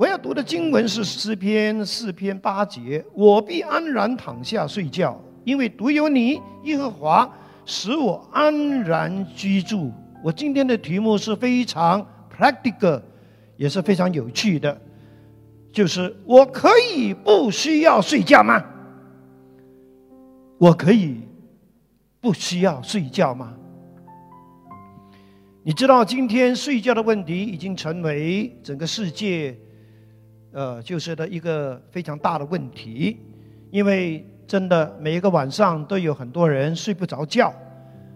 我要读的经文是诗篇四篇八节，我必安然躺下睡觉，因为独有你，耶和华，使我安然居住。我今天的题目是非常 practical，也是非常有趣的，就是我可以不需要睡觉吗？我可以不需要睡觉吗？你知道今天睡觉的问题已经成为整个世界。呃，就是的一个非常大的问题，因为真的每一个晚上都有很多人睡不着觉，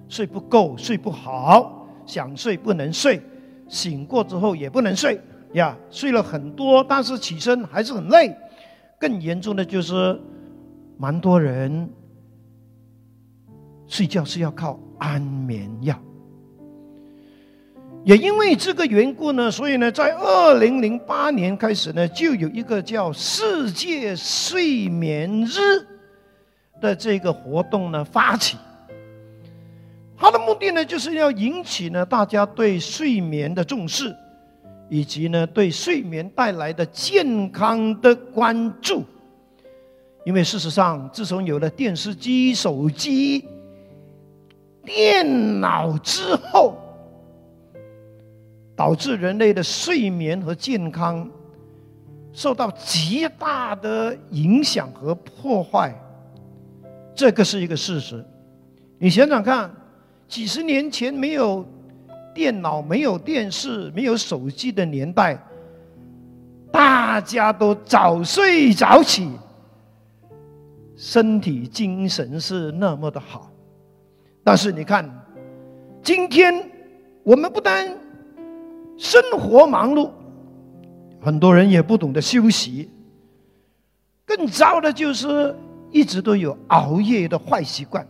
睡不够，睡不好，想睡不能睡，醒过之后也不能睡呀，睡了很多，但是起身还是很累。更严重的就是，蛮多人睡觉是要靠安眠药。也因为这个缘故呢，所以呢，在二零零八年开始呢，就有一个叫世界睡眠日的这个活动呢发起。它的目的呢，就是要引起呢大家对睡眠的重视，以及呢对睡眠带来的健康的关注。因为事实上，自从有了电视机、手机、电脑之后，导致人类的睡眠和健康受到极大的影响和破坏，这个是一个事实。你想想看，几十年前没有电脑、没有电视、没有手机的年代，大家都早睡早起，身体精神是那么的好。但是你看，今天我们不单生活忙碌，很多人也不懂得休息。更糟的就是一直都有熬夜的坏习惯，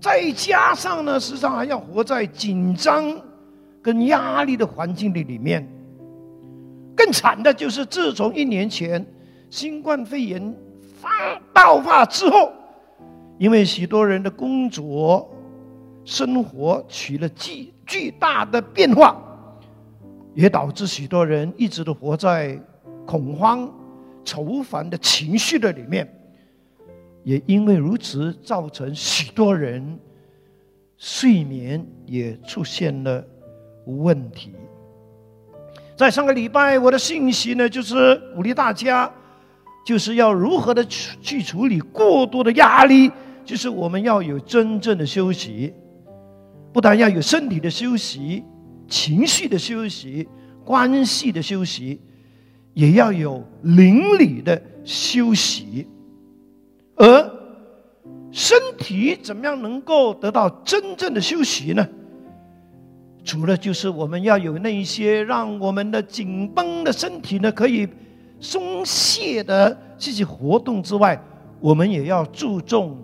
再加上呢，时常还要活在紧张跟压力的环境里里面。更惨的就是，自从一年前新冠肺炎发爆发之后，因为许多人的工作、生活起了巨巨大的变化。也导致许多人一直都活在恐慌、愁烦的情绪的里面，也因为如此，造成许多人睡眠也出现了问题。在上个礼拜，我的信息呢，就是鼓励大家，就是要如何的去去处理过多的压力，就是我们要有真正的休息，不但要有身体的休息。情绪的休息，关系的休息，也要有邻里的休息。而身体怎么样能够得到真正的休息呢？除了就是我们要有那一些让我们的紧绷的身体呢可以松懈的这些活动之外，我们也要注重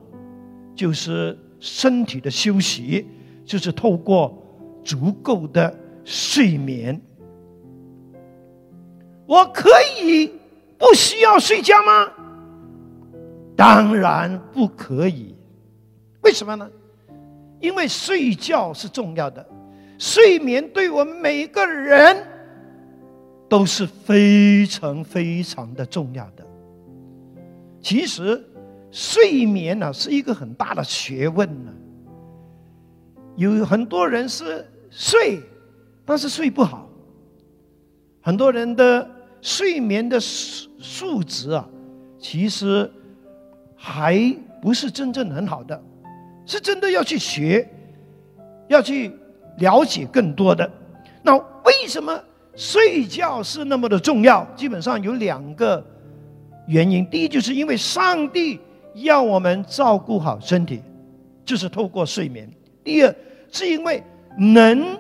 就是身体的休息，就是透过。足够的睡眠，我可以不需要睡觉吗？当然不可以。为什么呢？因为睡觉是重要的，睡眠对我们每个人都是非常非常的重要的。其实，睡眠呢是一个很大的学问呢，有很多人是。睡，但是睡不好。很多人的睡眠的素素质啊，其实还不是真正很好的，是真的要去学，要去了解更多的。那为什么睡觉是那么的重要？基本上有两个原因。第一，就是因为上帝要我们照顾好身体，就是透过睡眠。第二，是因为。能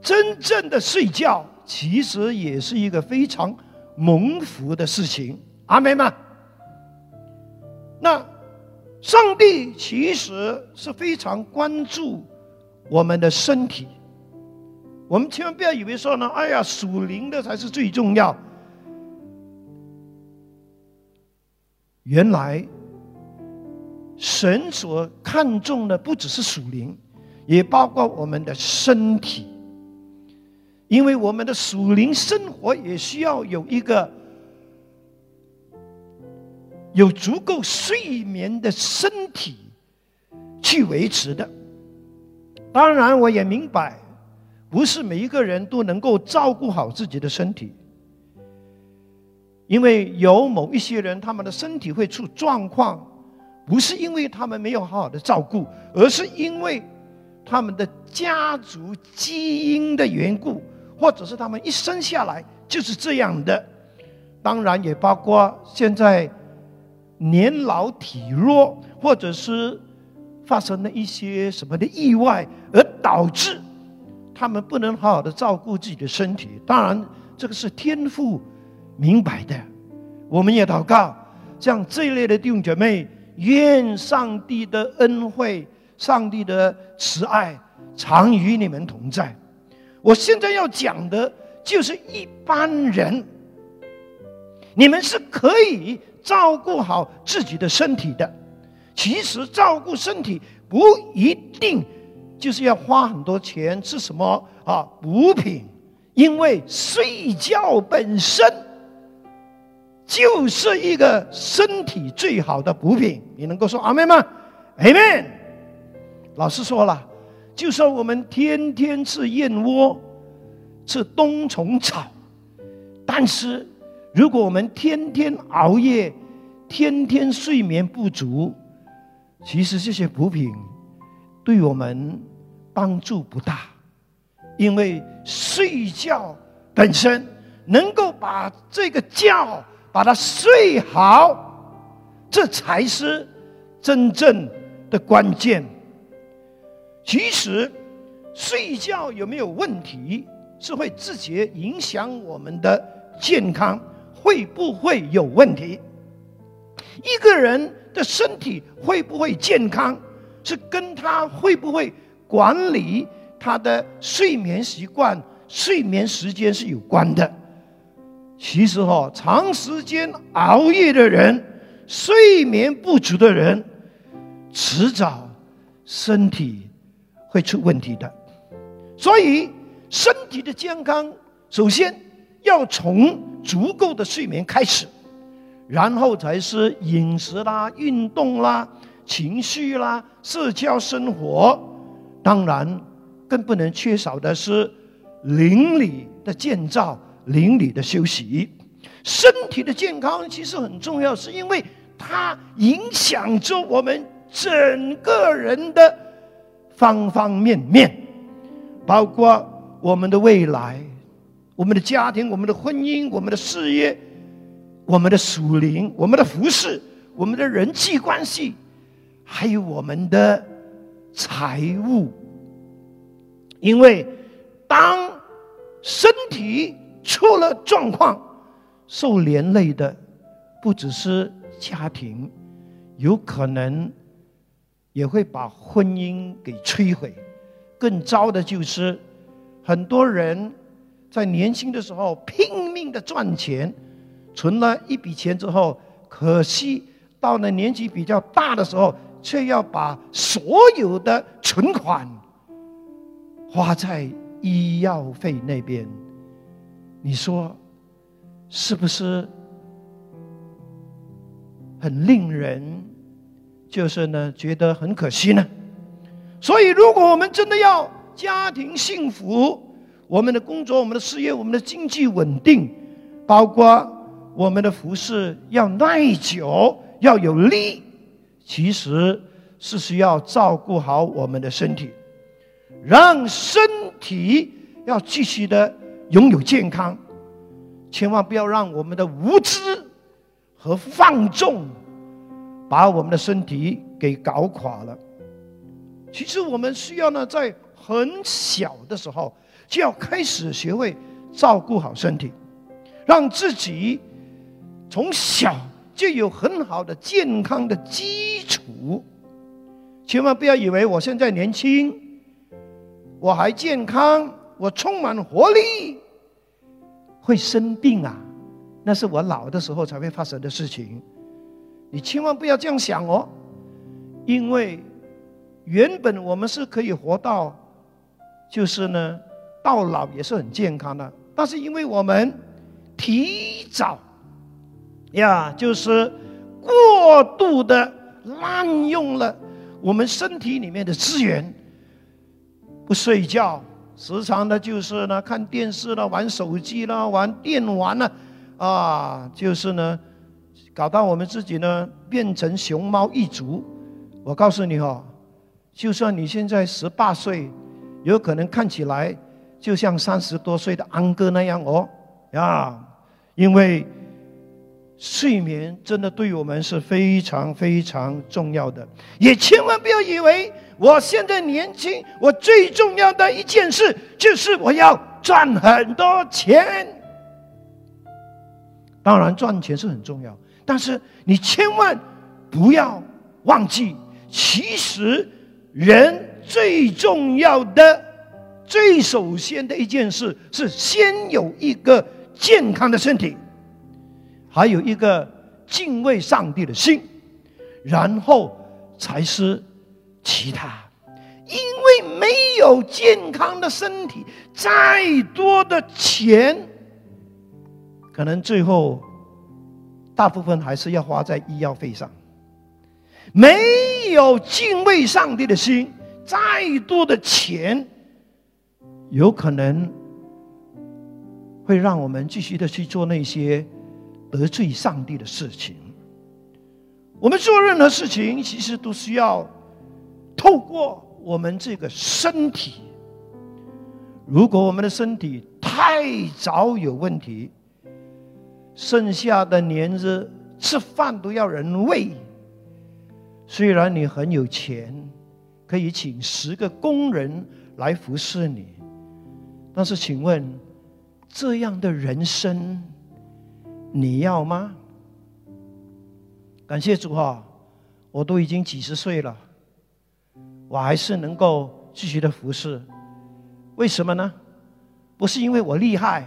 真正的睡觉，其实也是一个非常蒙福的事情。阿妹们？那上帝其实是非常关注我们的身体。我们千万不要以为说呢，哎呀，属灵的才是最重要。原来神所看重的不只是属灵。也包括我们的身体，因为我们的属灵生活也需要有一个有足够睡眠的身体去维持的。当然，我也明白，不是每一个人都能够照顾好自己的身体，因为有某一些人，他们的身体会出状况，不是因为他们没有好好的照顾，而是因为他们的家族基因的缘故。或者是他们一生下来就是这样的，当然也包括现在年老体弱，或者是发生了一些什么的意外，而导致他们不能好好的照顾自己的身体。当然，这个是天赋明白的。我们也祷告，像这一类的弟兄姐妹，愿上帝的恩惠、上帝的慈爱常与你们同在。我现在要讲的就是一般人，你们是可以照顾好自己的身体的。其实照顾身体不一定就是要花很多钱吃什么啊补品，因为睡觉本身就是一个身体最好的补品。你能够说阿妹吗？阿妹，老师说了。就算我们天天吃燕窝、吃冬虫草，但是如果我们天天熬夜、天天睡眠不足，其实这些补品对我们帮助不大，因为睡觉本身能够把这个觉把它睡好，这才是真正的关键。其实，睡觉有没有问题，是会直接影响我们的健康，会不会有问题？一个人的身体会不会健康，是跟他会不会管理他的睡眠习惯、睡眠时间是有关的。其实哈，长时间熬夜的人、睡眠不足的人，迟早身体。会出问题的，所以身体的健康首先要从足够的睡眠开始，然后才是饮食啦、运动啦、情绪啦、社交生活，当然更不能缺少的是邻里的建造、邻里的休息。身体的健康其实很重要，是因为它影响着我们整个人的。方方面面，包括我们的未来、我们的家庭、我们的婚姻、我们的事业、我们的属灵、我们的服饰、我们的人际关系，还有我们的财务。因为当身体出了状况，受连累的不只是家庭，有可能。也会把婚姻给摧毁，更糟的就是很多人在年轻的时候拼命的赚钱，存了一笔钱之后，可惜到了年纪比较大的时候，却要把所有的存款花在医药费那边。你说是不是很令人？就是呢，觉得很可惜呢。所以，如果我们真的要家庭幸福，我们的工作、我们的事业、我们的经济稳定，包括我们的服饰要耐久、要有力，其实是需要照顾好我们的身体，让身体要继续的拥有健康，千万不要让我们的无知和放纵。把我们的身体给搞垮了。其实我们需要呢，在很小的时候就要开始学会照顾好身体，让自己从小就有很好的健康的基础。千万不要以为我现在年轻，我还健康，我充满活力，会生病啊？那是我老的时候才会发生的事情。你千万不要这样想哦，因为原本我们是可以活到，就是呢到老也是很健康的。但是因为我们提早呀，就是过度的滥用了我们身体里面的资源，不睡觉，时常的就是呢看电视了、玩手机了、玩电玩了，啊，就是呢搞到我们自己呢变成熊猫一族。我告诉你哦，就算你现在十八岁，有可能看起来就像三十多岁的安哥那样哦。啊，因为睡眠真的对我们是非常非常重要的，也千万不要以为我现在年轻，我最重要的一件事就是我要赚很多钱。当然，赚钱是很重要，但是你千万不要忘记，其实人最重要的、最首先的一件事是先有一个。健康的身体，还有一个敬畏上帝的心，然后才是其他。因为没有健康的身体，再多的钱，可能最后大部分还是要花在医药费上。没有敬畏上帝的心，再多的钱，有可能。会让我们继续的去做那些得罪上帝的事情。我们做任何事情，其实都需要透过我们这个身体。如果我们的身体太早有问题，剩下的年日吃饭都要人喂。虽然你很有钱，可以请十个工人来服侍你，但是请问？这样的人生，你要吗？感谢主哈，我都已经几十岁了，我还是能够继续的服侍。为什么呢？不是因为我厉害，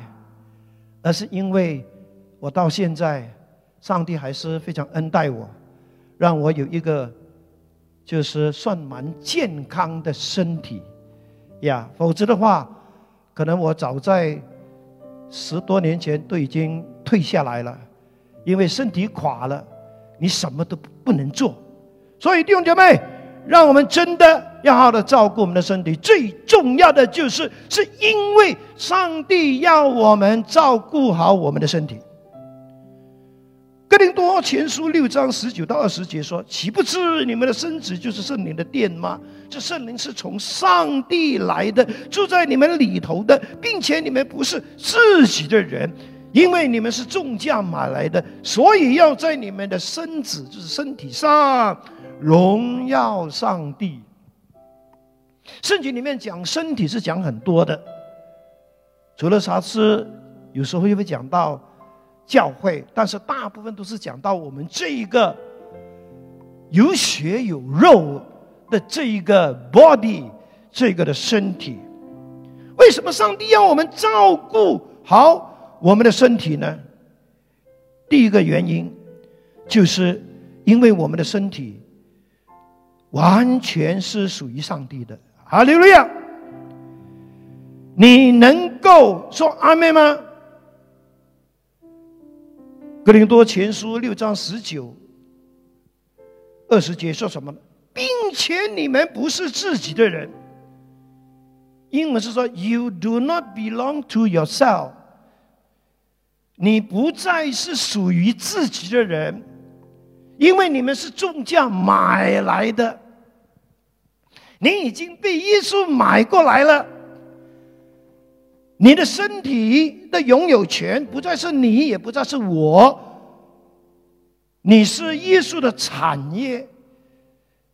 而是因为我到现在，上帝还是非常恩待我，让我有一个就是算蛮健康的身体呀。否则的话，可能我早在。十多年前都已经退下来了，因为身体垮了，你什么都不能做。所以弟兄姐妹，让我们真的要好的照顾我们的身体。最重要的就是，是因为上帝要我们照顾好我们的身体。哥林多前书六章十九到二十节说：“岂不知你们的身子就是圣灵的殿吗？这圣灵是从上帝来的，住在你们里头的，并且你们不是自己的人，因为你们是重价买来的，所以要在你们的身子，就是身体上荣耀上帝。”圣经里面讲身体是讲很多的，除了啥事，有时候又会讲到。教会，但是大部分都是讲到我们这一个有血有肉的这一个 body，这个的身体。为什么上帝要我们照顾好我们的身体呢？第一个原因，就是因为我们的身体完全是属于上帝的。哈利路亚！你能够说阿妹吗？格林多前书六章十九、二十节说什么呢？并且你们不是自己的人。英文是说：“You do not belong to yourself。”你不再是属于自己的人，因为你们是重价买来的。你已经被耶稣买过来了。你的身体的拥有权不再是你，也不再是我。你是耶稣的产业，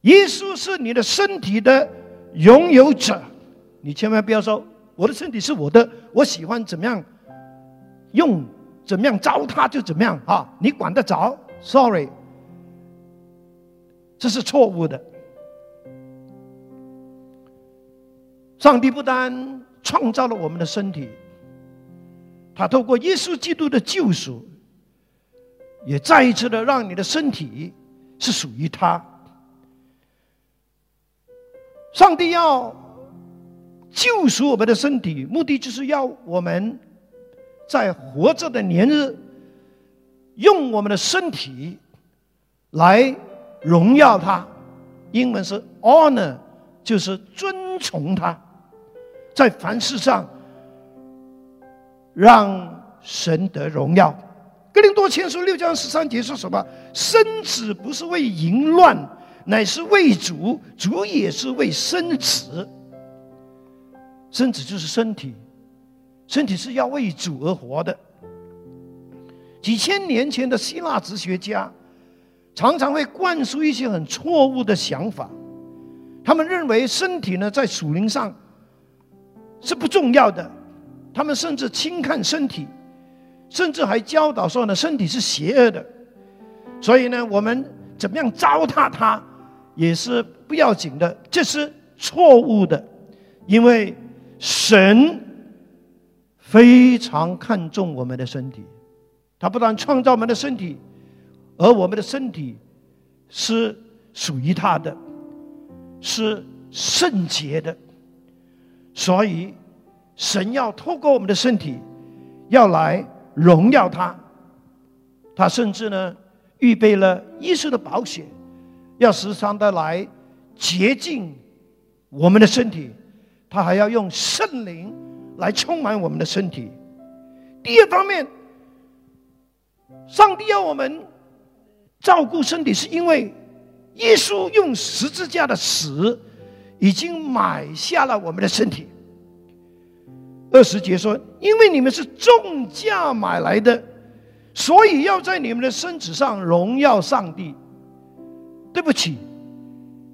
耶稣是你的身体的拥有者。你千万不要说我的身体是我的，我喜欢怎么样用，怎么样糟蹋就怎么样啊！你管得着？Sorry，这是错误的。上帝不单创造了我们的身体，他透过耶稣基督的救赎，也再一次的让你的身体是属于他。上帝要救赎我们的身体，目的就是要我们在活着的年日，用我们的身体来荣耀他。英文是 honor，就是尊崇他，在凡事上让神得荣耀。格林多前书六章十三节说什么？生子不是为淫乱，乃是为主；主也是为生子。生子就是身体，身体是要为主而活的。几千年前的希腊哲学家常常会灌输一些很错误的想法，他们认为身体呢在属灵上是不重要的，他们甚至轻看身体，甚至还教导说呢身体是邪恶的，所以呢我们怎么样糟蹋它也是不要紧的，这是错误的，因为。神非常看重我们的身体，他不但创造我们的身体，而我们的身体是属于他的，是圣洁的，所以神要透过我们的身体，要来荣耀他。他甚至呢，预备了耶稣的保险，要时常的来洁净我们的身体。他还要用圣灵来充满我们的身体。第二方面，上帝要我们照顾身体，是因为耶稣用十字架的死已经买下了我们的身体。二十节说：“因为你们是重价买来的，所以要在你们的身子上荣耀上帝。”对不起，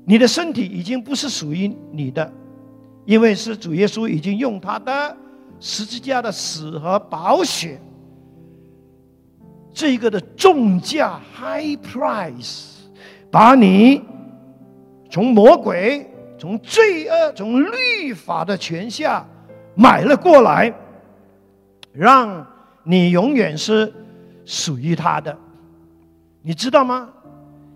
你的身体已经不是属于你的。因为是主耶稣已经用他的十字架的死和宝血，这个的重价 （high price），把你从魔鬼、从罪恶、从律法的权下买了过来，让你永远是属于他的。你知道吗？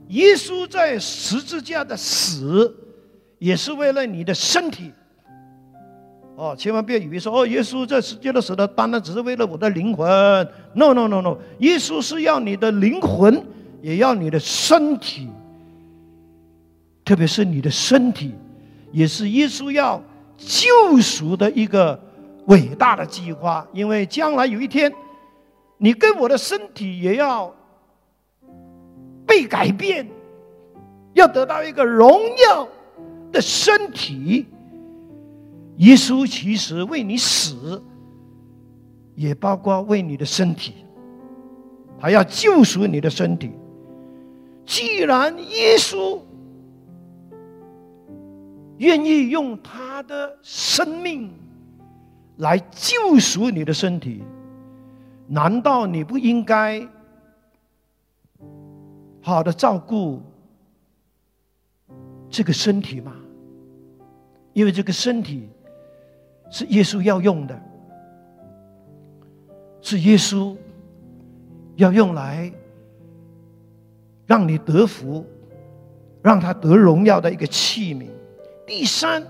耶稣在十字架的死，也是为了你的身体。哦，千万不要以为说哦，耶稣在世界的时候，单单只是为了我的灵魂。No，No，No，No，耶稣是要你的灵魂，也要你的身体，特别是你的身体，也是耶稣要救赎的一个伟大的计划。因为将来有一天，你跟我的身体也要被改变，要得到一个荣耀的身体。耶稣其实为你死，也包括为你的身体，他要救赎你的身体。既然耶稣愿意用他的生命来救赎你的身体，难道你不应该好的照顾这个身体吗？因为这个身体。是耶稣要用的，是耶稣要用来让你得福、让他得荣耀的一个器皿。第三，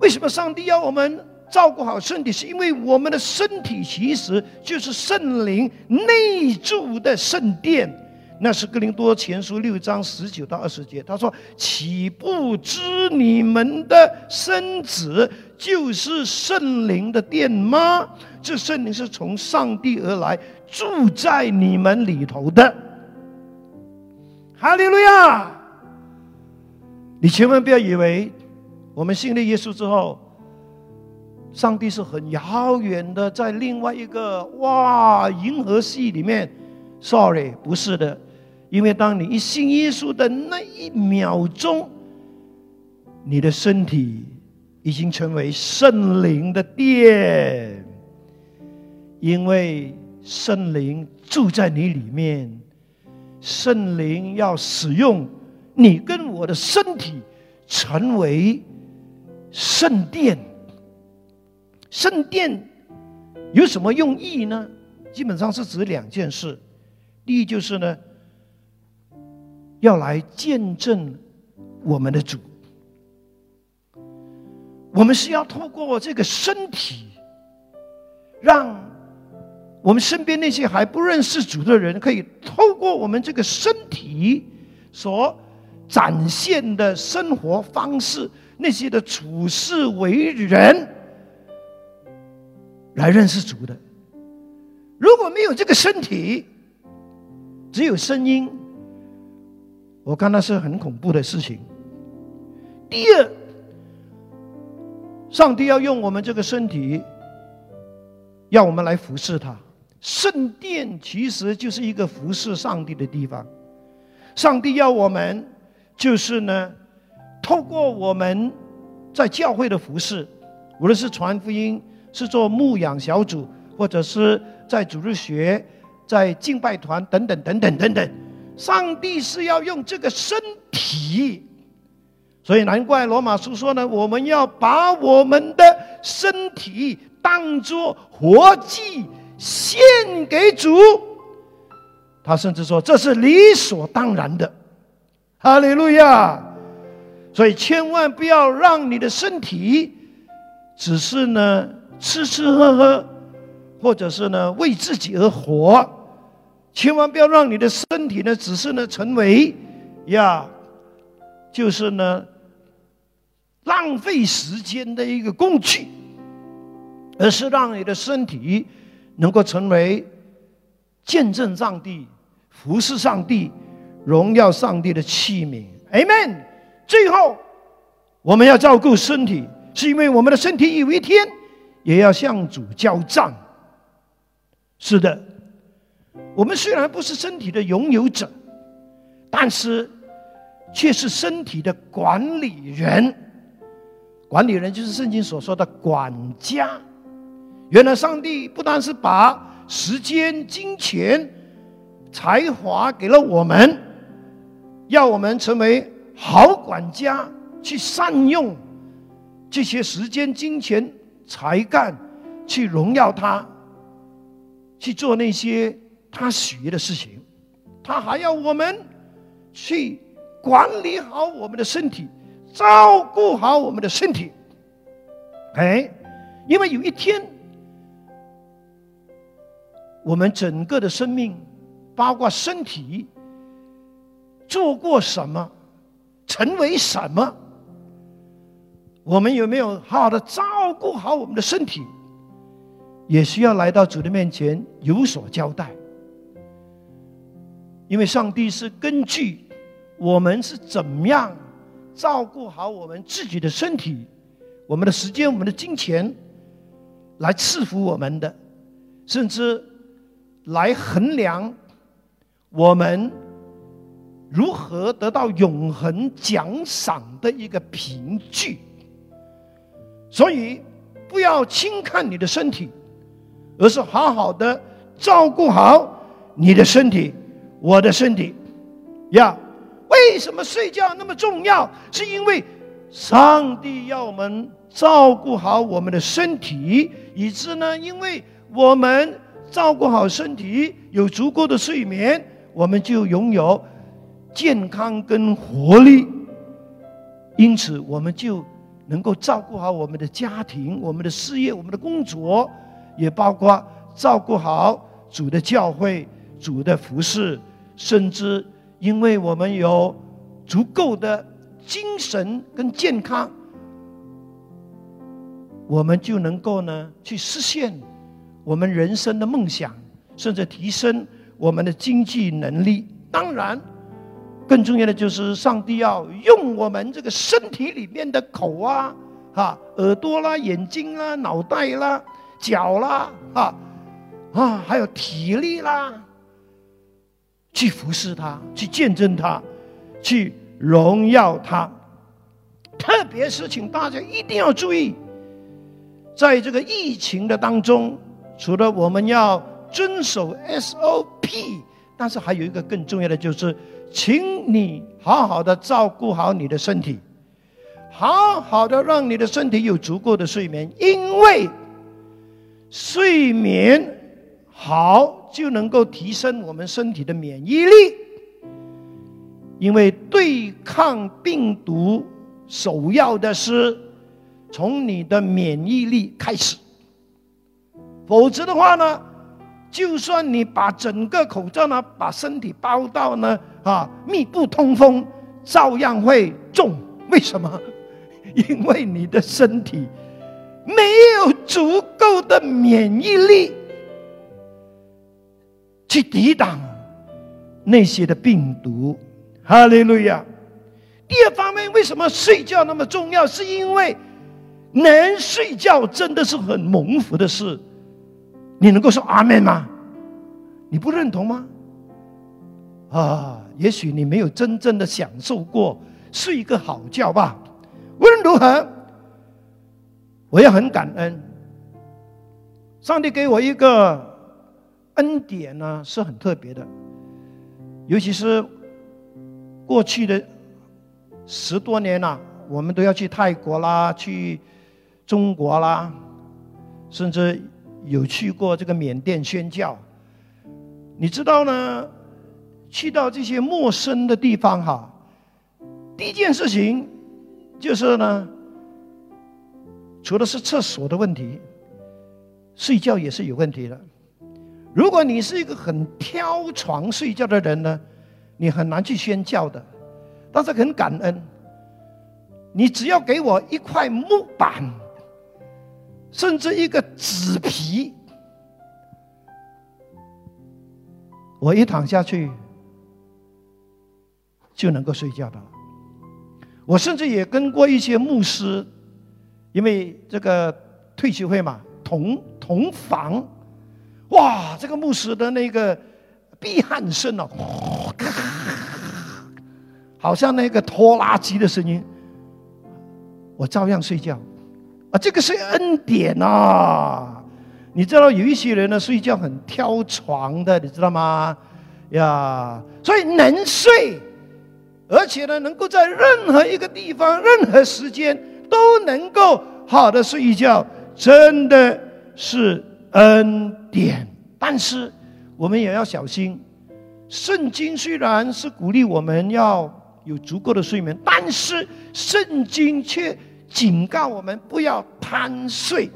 为什么上帝要我们照顾好身体？是因为我们的身体其实就是圣灵内住的圣殿。那是哥林多前书六章十九到二十节，他说：“岂不知你们的身子就是圣灵的殿吗？这圣灵是从上帝而来，住在你们里头的。”哈利路亚！你千万不要以为我们信了耶稣之后，上帝是很遥远的，在另外一个哇银河系里面。Sorry，不是的。因为当你一信耶稣的那一秒钟，你的身体已经成为圣灵的殿，因为圣灵住在你里面，圣灵要使用你跟我的身体成为圣殿。圣殿有什么用意呢？基本上是指两件事，第一就是呢。要来见证我们的主。我们是要透过这个身体，让我们身边那些还不认识主的人，可以透过我们这个身体所展现的生活方式，那些的处事为人，来认识主的。如果没有这个身体，只有声音，我看那是很恐怖的事情。第二，上帝要用我们这个身体，要我们来服侍他。圣殿其实就是一个服侍上帝的地方。上帝要我们，就是呢，透过我们在教会的服饰，无论是传福音，是做牧养小组，或者是在主日学。在敬拜团等等等等等等，上帝是要用这个身体，所以难怪罗马书说呢，我们要把我们的身体当作活祭献给主。他甚至说这是理所当然的，哈利路亚！所以千万不要让你的身体只是呢吃吃喝喝，或者是呢为自己而活。千万不要让你的身体呢，只是呢成为呀，就是呢浪费时间的一个工具，而是让你的身体能够成为见证上帝、服侍上帝、荣耀上帝的器皿。Amen。最后，我们要照顾身体，是因为我们的身体有一天也要向主交账。是的。我们虽然不是身体的拥有者，但是却是身体的管理人。管理人就是圣经所说的管家。原来上帝不单是把时间、金钱、才华给了我们，要我们成为好管家，去善用这些时间、金钱、才干，去荣耀他，去做那些。他喜悦的事情，他还要我们去管理好我们的身体，照顾好我们的身体。哎，因为有一天，我们整个的生命，包括身体，做过什么，成为什么，我们有没有好好的照顾好我们的身体，也需要来到主的面前有所交代。因为上帝是根据我们是怎么样照顾好我们自己的身体、我们的时间、我们的金钱，来赐福我们的，甚至来衡量我们如何得到永恒奖赏的一个凭据。所以，不要轻看你的身体，而是好好的照顾好你的身体。我的身体，呀，为什么睡觉那么重要？是因为上帝要我们照顾好我们的身体，以致呢，因为我们照顾好身体，有足够的睡眠，我们就拥有健康跟活力。因此，我们就能够照顾好我们的家庭、我们的事业、我们的工作，也包括照顾好主的教会、主的服饰。甚至因为我们有足够的精神跟健康，我们就能够呢去实现我们人生的梦想，甚至提升我们的经济能力。当然，更重要的就是上帝要用我们这个身体里面的口啊、哈耳朵啦、眼睛啦、脑袋啦、脚啦、哈啊，还有体力啦。去服侍他，去见证他，去荣耀他。特别是请大家一定要注意，在这个疫情的当中，除了我们要遵守 SOP，但是还有一个更重要的，就是请你好好的照顾好你的身体，好好的让你的身体有足够的睡眠，因为睡眠。好，就能够提升我们身体的免疫力，因为对抗病毒首要的是从你的免疫力开始。否则的话呢，就算你把整个口罩呢，把身体包到呢啊密不通风，照样会中。为什么？因为你的身体没有足够的免疫力去抵挡那些的病毒。哈利路亚。第二方面，为什么睡觉那么重要？是因为能睡觉真的是很蒙福的事。你能够说阿门吗？你不认同吗？啊，也许你没有真正的享受过睡一个好觉吧。无论如何，我也很感恩，上帝给我一个恩典呢，是很特别的，尤其是过去的十多年了，我们都要去泰国啦，去中国啦，甚至有去过这个缅甸宣教。你知道呢？去到这些陌生的地方哈，第一件事情。就是呢，除了是厕所的问题，睡觉也是有问题的。如果你是一个很挑床睡觉的人呢，你很难去宣教的。但是很感恩，你只要给我一块木板，甚至一个纸皮，我一躺下去就能够睡觉的了。我甚至也跟过一些牧师，因为这个退休会嘛，同同房，哇，这个牧师的那个避汗声哦，好像那个拖拉机的声音，我照样睡觉，啊，这个是恩典呐！你知道有一些人呢睡觉很挑床的，你知道吗？呀，所以能睡。而且呢，能够在任何一个地方、任何时间都能够好的睡一觉，真的是恩典。但是我们也要小心，圣经虽然是鼓励我们要有足够的睡眠，但是圣经却警告我们不要贪睡。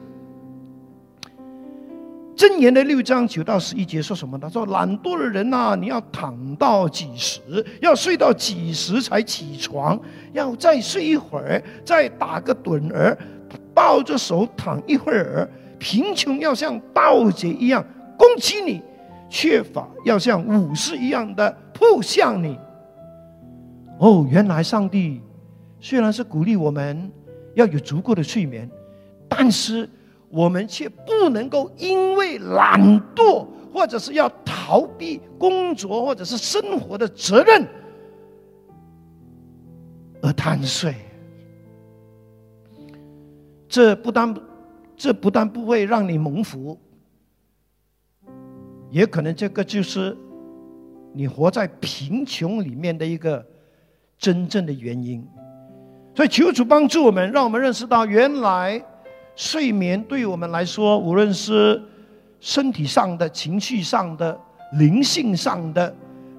箴言的六章九到十一节说什么？他说：“懒惰的人呐，你要躺到几时？要睡到几时才起床？要再睡一会儿，再打个盹儿，抱着手躺一会儿。贫穷要像盗贼一样攻击你，缺乏要像武士一样的扑向你。”哦，原来上帝虽然是鼓励我们要有足够的睡眠，但是。我们却不能够因为懒惰，或者是要逃避工作或者是生活的责任而贪睡。这不但这不但不会让你蒙福，也可能这个就是你活在贫穷里面的一个真正的原因。所以求主帮助我们，让我们认识到原来。睡眠对于我们来说，无论是身体上的、情绪上的、灵性上的，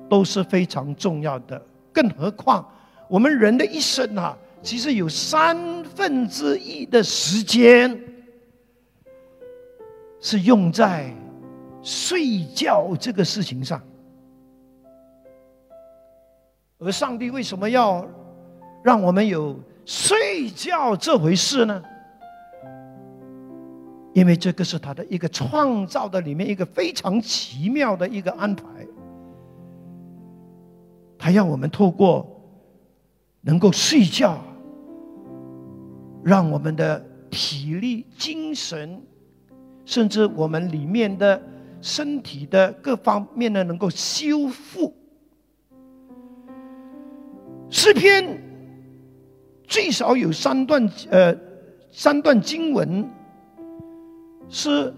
都是非常重要的。更何况，我们人的一生啊，其实有三分之一的时间是用在睡觉这个事情上。而上帝为什么要让我们有睡觉这回事呢？因为这个是他的一个创造的里面一个非常奇妙的一个安排，他要我们透过能够睡觉，让我们的体力、精神，甚至我们里面的身体的各方面呢，能够修复。诗篇最少有三段，呃，三段经文。是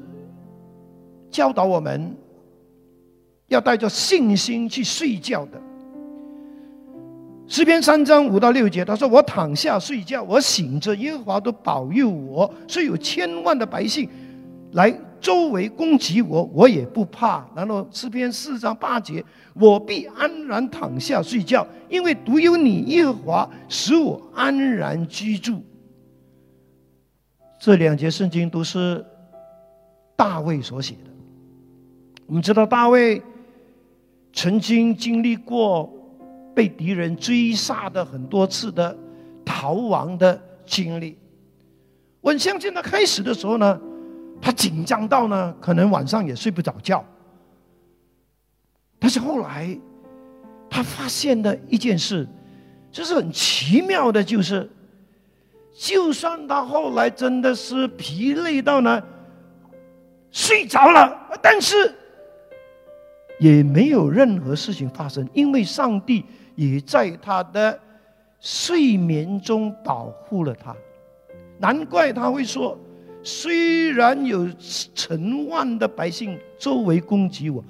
教导我们要带着信心去睡觉的。诗篇三章五到六节，他说：“我躺下睡觉，我醒着，耶和华都保佑我。虽有千万的百姓来周围攻击我，我也不怕。”然后诗篇四章八节：“我必安然躺下睡觉，因为独有你耶和华使我安然居住。”这两节圣经都是大卫所写的。我们知道大卫曾经经历过被敌人追杀的很多次的逃亡的经历。我相信他开始的时候呢，他紧张到呢，可能晚上也睡不着觉。但是后来，他发现的一件事，就是很奇妙的，就是，就算他后来真的是疲累到呢，睡着了，但是。也没有任何事情发生，因为上帝也在他的睡眠中保护了他。难怪他会说：“虽然有成万的百姓周围攻击我，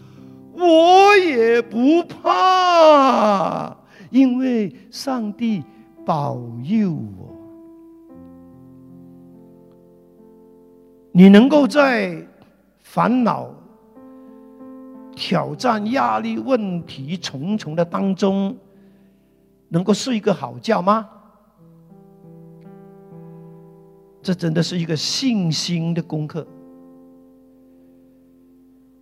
我也不怕，因为上帝保佑我。”你能够在烦恼。挑战、压力、问题重重的当中，能够睡一个好觉吗？这真的是一个信心的功课。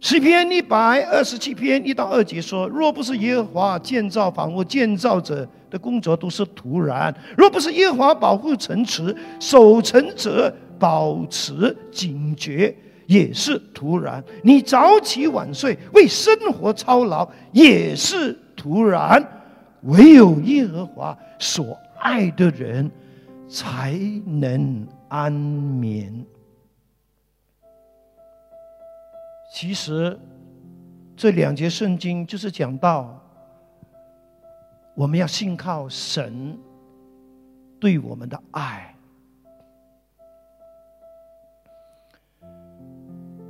诗篇一百二十七篇一到二节说：“若不是耶和华建造房屋，建造者的工作都是徒然；若不是耶和华保护城池，守城者保持警觉。”也是突然，你早起晚睡，为生活操劳也是突然。唯有耶和华所爱的人，才能安眠。其实，这两节圣经就是讲到，我们要信靠神对我们的爱。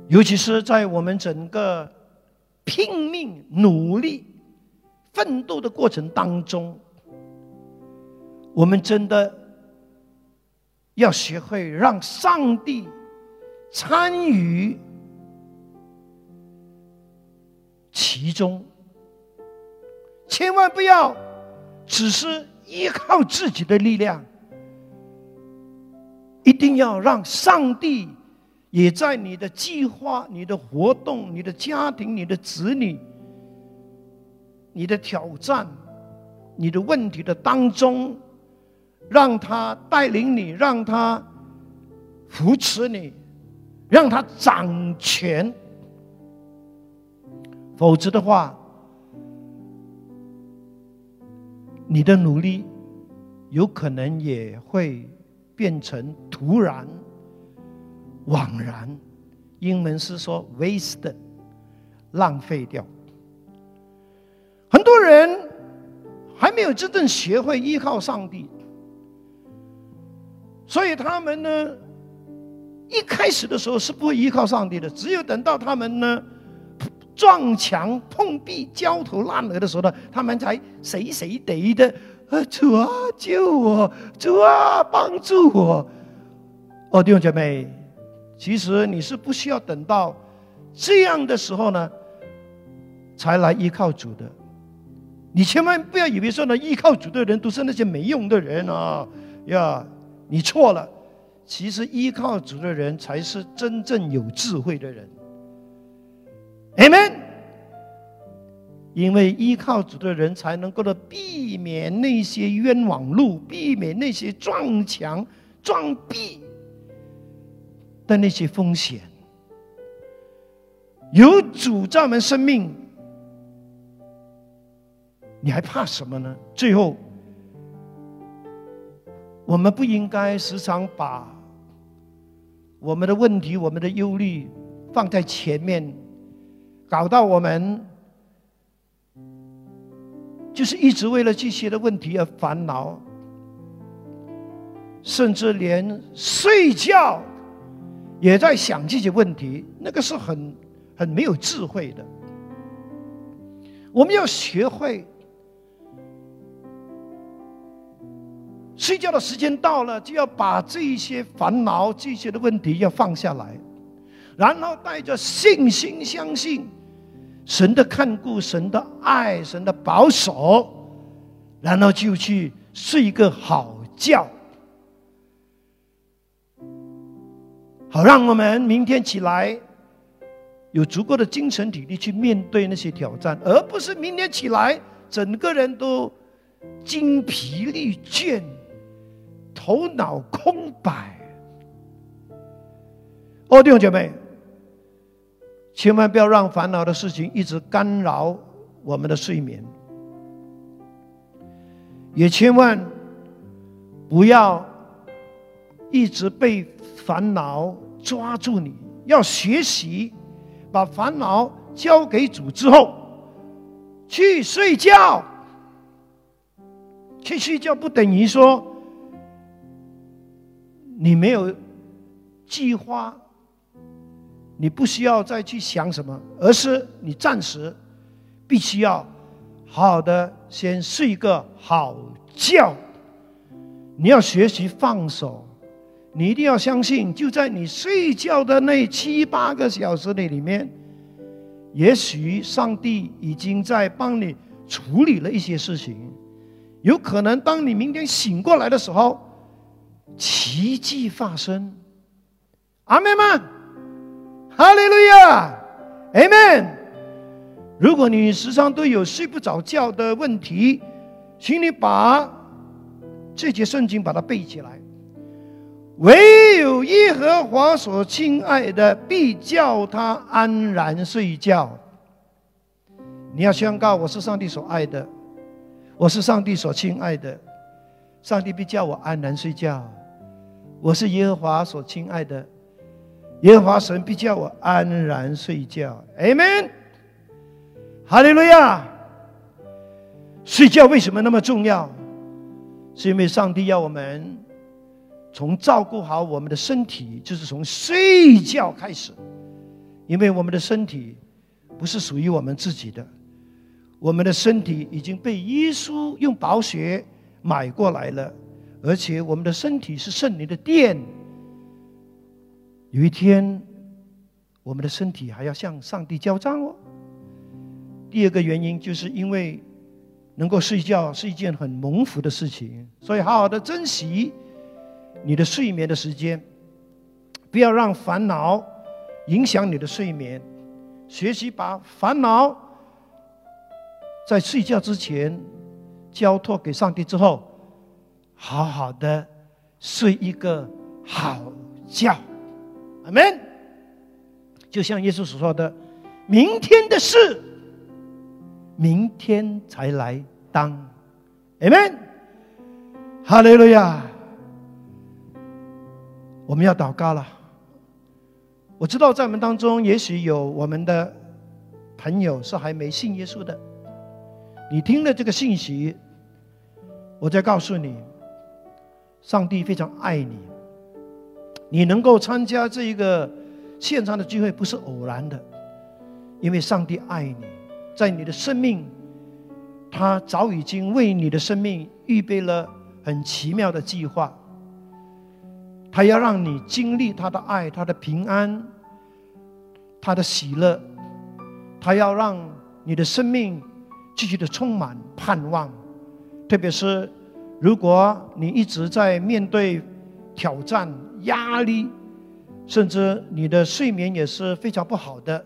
尤其是在我们整个拼命努力奋斗的过程当中，我们真的要学会让上帝参与其中，千万不要只是依靠自己的力量，一定要让上帝。也在你的计划、你的活动、你的家庭、你的子女、你的挑战、你的问题的当中，让他带领你，让他扶持你，让他掌权。否则的话，你的努力有可能也会变成徒然。枉然，英文是说 waste，浪费掉。很多人还没有真正学会依靠上帝，所以他们呢，一开始的时候是不会依靠上帝的。只有等到他们呢撞墙碰壁、焦头烂额的时候呢，他们才谁谁得的，啊主啊救我，主啊帮助我。哦，弟兄姐妹。其实你是不需要等到这样的时候呢，才来依靠主的。你千万不要以为说呢，依靠主的人都是那些没用的人啊！呀，你错了。其实依靠主的人才是真正有智慧的人。Amen。因为依靠主的人才能够的避免那些冤枉路，避免那些撞墙撞壁。的那些风险，有主在我们生命，你还怕什么呢？最后，我们不应该时常把我们的问题、我们的忧虑放在前面，搞到我们就是一直为了这些的问题而烦恼，甚至连睡觉。也在想这些问题，那个是很很没有智慧的。我们要学会睡觉的时间到了，就要把这些烦恼、这些的问题要放下来，然后带着信心，相信神的看顾、神的爱、神的保守，然后就去睡一个好觉。好让我们明天起来有足够的精神体力去面对那些挑战，而不是明天起来整个人都精疲力倦、头脑空白。哦，弟兄姐妹，千万不要让烦恼的事情一直干扰我们的睡眠，也千万不要一直被烦恼。抓住你，要学习，把烦恼交给主之后，去睡觉。去睡觉不等于说你没有计划，你不需要再去想什么，而是你暂时必须要好好的先睡个好觉。你要学习放手。你一定要相信，就在你睡觉的那七八个小时里里面，也许上帝已经在帮你处理了一些事情。有可能当你明天醒过来的时候，奇迹发生。阿门吗？哈利路亚，阿门。如果你时常都有睡不着觉的问题，请你把这节圣经把它背起来。唯有耶和华所亲爱的，必叫他安然睡觉。你要宣告：我是上帝所爱的，我是上帝所亲爱的，上帝必叫我安然睡觉。我是耶和华所亲爱的，耶和华神必叫我安然睡觉。Amen。哈利路亚。睡觉为什么那么重要？是因为上帝要我们。从照顾好我们的身体，就是从睡觉开始，因为我们的身体不是属于我们自己的，我们的身体已经被耶稣用宝血买过来了，而且我们的身体是圣灵的殿。有一天，我们的身体还要向上帝交账哦。第二个原因，就是因为能够睡觉是一件很蒙福的事情，所以好好的珍惜。你的睡眠的时间，不要让烦恼影响你的睡眠。学习把烦恼在睡觉之前交托给上帝之后，好好的睡一个好觉。阿门。就像耶稣所说的：“明天的事，明天才来当。”阿门。哈利路亚。我们要祷告了。我知道在我们当中，也许有我们的朋友是还没信耶稣的。你听了这个信息，我再告诉你，上帝非常爱你。你能够参加这一个现场的聚会，不是偶然的，因为上帝爱你，在你的生命，他早已经为你的生命预备了很奇妙的计划。他要让你经历他的爱，他的平安，他的喜乐。他要让你的生命继续的充满盼望。特别是如果你一直在面对挑战、压力，甚至你的睡眠也是非常不好的，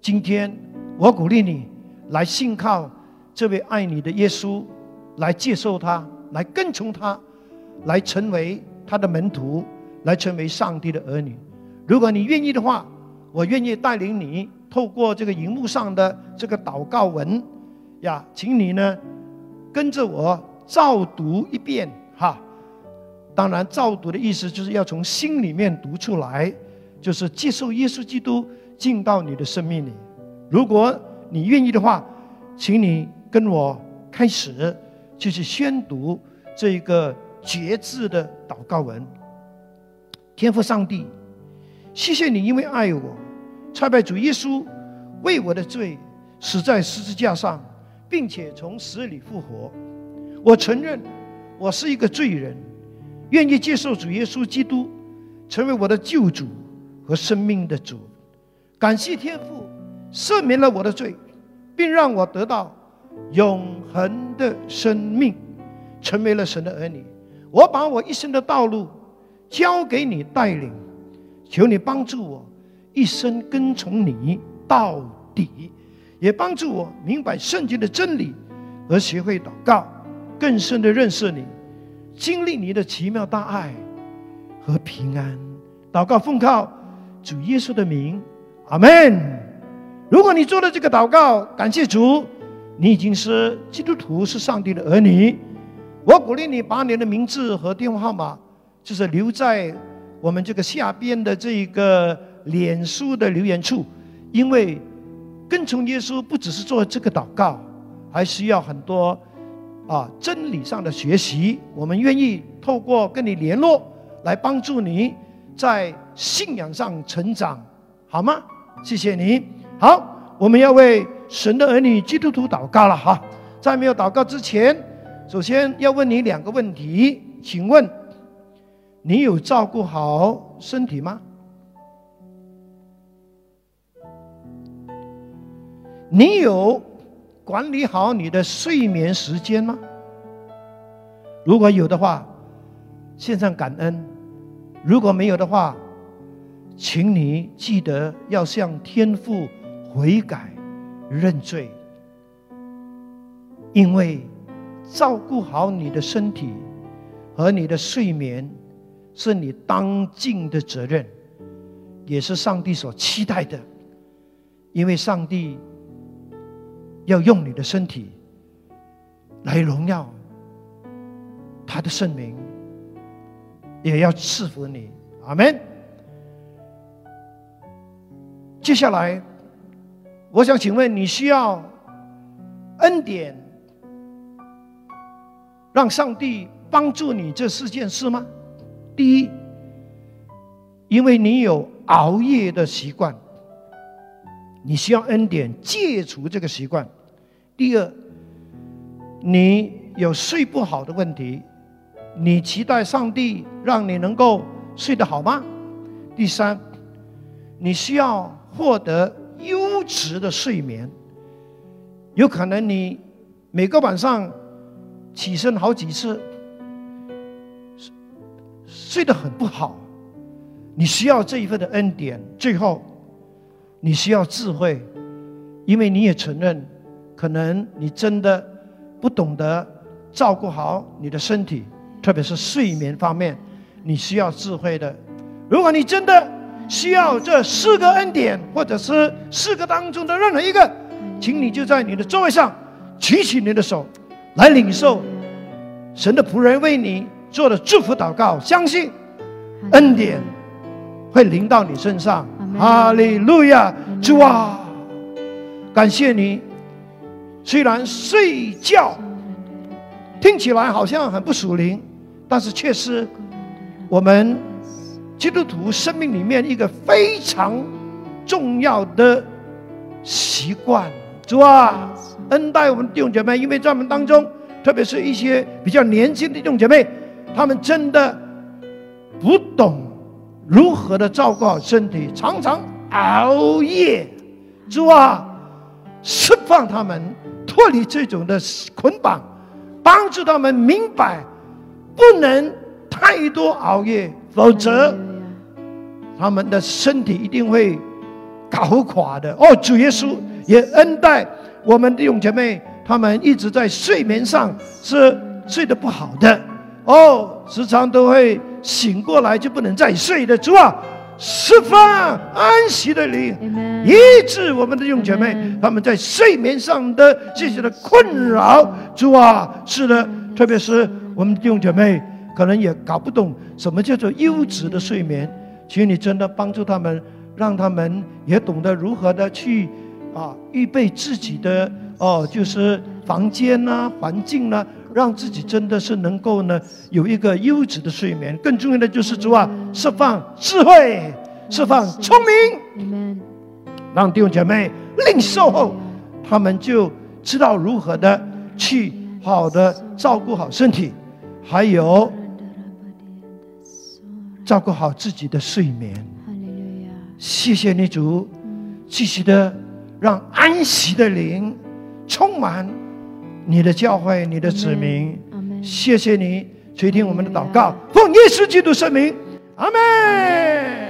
今天我鼓励你来信靠这位爱你的耶稣，来接受他，来跟从他，来成为。他的门徒来成为上帝的儿女。如果你愿意的话，我愿意带领你透过这个荧幕上的这个祷告文呀，请你呢跟着我照读一遍哈。当然，照读的意思就是要从心里面读出来，就是接受耶稣基督进到你的生命里。如果你愿意的话，请你跟我开始就是宣读这一个。节制的祷告文。天父上帝，谢谢你，因为爱我，差派主耶稣为我的罪死在十字架上，并且从死里复活。我承认我是一个罪人，愿意接受主耶稣基督成为我的救主和生命的主。感谢天父赦免了我的罪，并让我得到永恒的生命，成为了神的儿女。我把我一生的道路交给你带领，求你帮助我一生跟从你到底，也帮助我明白圣经的真理，而学会祷告，更深的认识你，经历你的奇妙大爱和平安。祷告奉靠主耶稣的名，阿门。如果你做了这个祷告，感谢主，你已经是基督徒，是上帝的儿女。我鼓励你把你的名字和电话号码，就是留在我们这个下边的这一个脸书的留言处，因为跟从耶稣不只是做这个祷告，还需要很多啊真理上的学习。我们愿意透过跟你联络，来帮助你在信仰上成长，好吗？谢谢你。好，我们要为神的儿女基督徒祷告了哈。在没有祷告之前。首先要问你两个问题，请问你有照顾好身体吗？你有管理好你的睡眠时间吗？如果有的话，献上感恩；如果没有的话，请你记得要向天父悔改、认罪，因为。照顾好你的身体和你的睡眠，是你当尽的责任，也是上帝所期待的。因为上帝要用你的身体来荣耀他的圣名，也要赐福你。阿门。接下来，我想请问你需要恩典？让上帝帮助你这四件事吗？第一，因为你有熬夜的习惯，你需要恩典戒除这个习惯；第二，你有睡不好的问题，你期待上帝让你能够睡得好吗？第三，你需要获得优质的睡眠，有可能你每个晚上。起身好几次，睡得很不好，你需要这一份的恩典。最后，你需要智慧，因为你也承认，可能你真的不懂得照顾好你的身体，特别是睡眠方面，你需要智慧的。如果你真的需要这四个恩典，或者是四个当中的任何一个，请你就在你的座位上举起你的手。来领受神的仆人为你做的祝福祷告，相信恩典会临到你身上。哈利路亚，主啊，感谢你。虽然睡觉听起来好像很不属灵，但是却是我们基督徒生命里面一个非常重要的习惯。主啊。恩待我们弟兄姐妹，因为在我们当中，特别是一些比较年轻的弟兄姐妹，他们真的不懂如何的照顾好身体，常常熬夜。主啊，释放他们，脱离这种的捆绑，帮助他们明白，不能太多熬夜，否则他们的身体一定会搞垮的。哦，主耶稣也恩待。我们弟兄姐妹，他们一直在睡眠上是睡得不好的哦，时常都会醒过来就不能再睡的。主啊，释放安息的灵，医治我们的弟兄姐妹他们在睡眠上的这些的困扰。主啊，是的，特别是我们弟兄姐妹可能也搞不懂什么叫做优质的睡眠，请你真的帮助他们，让他们也懂得如何的去。啊，预备自己的哦，就是房间呐、环境呐，让自己真的是能够呢有一个优质的睡眠。更重要的就是主啊，释放智慧，释放聪明，让弟兄姐妹领受后，他们就知道如何的去好的照顾好身体，还有照顾好自己的睡眠。谢谢你主，继续的。让安息的灵充满你的教会、你的子民。谢谢你垂听我们的祷告，奉耶稣基督圣名，阿门。